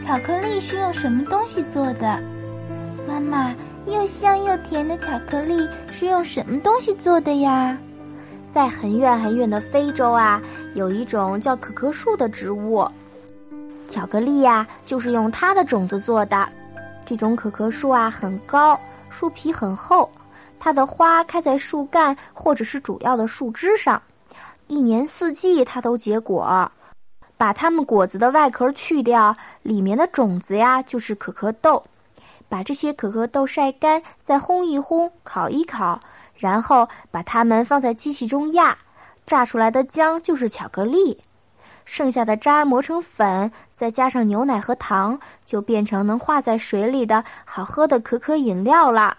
巧克力是用什么东西做的？妈妈，又香又甜的巧克力是用什么东西做的呀？在很远很远的非洲啊，有一种叫可可树的植物，巧克力呀就是用它的种子做的。这种可可树啊很高，树皮很厚，它的花开在树干或者是主要的树枝上，一年四季它都结果。把它们果子的外壳去掉，里面的种子呀就是可可豆。把这些可可豆晒干，再烘一烘，烤一烤。然后把它们放在机器中压，榨出来的浆就是巧克力，剩下的渣磨成粉，再加上牛奶和糖，就变成能化在水里的好喝的可可饮料了。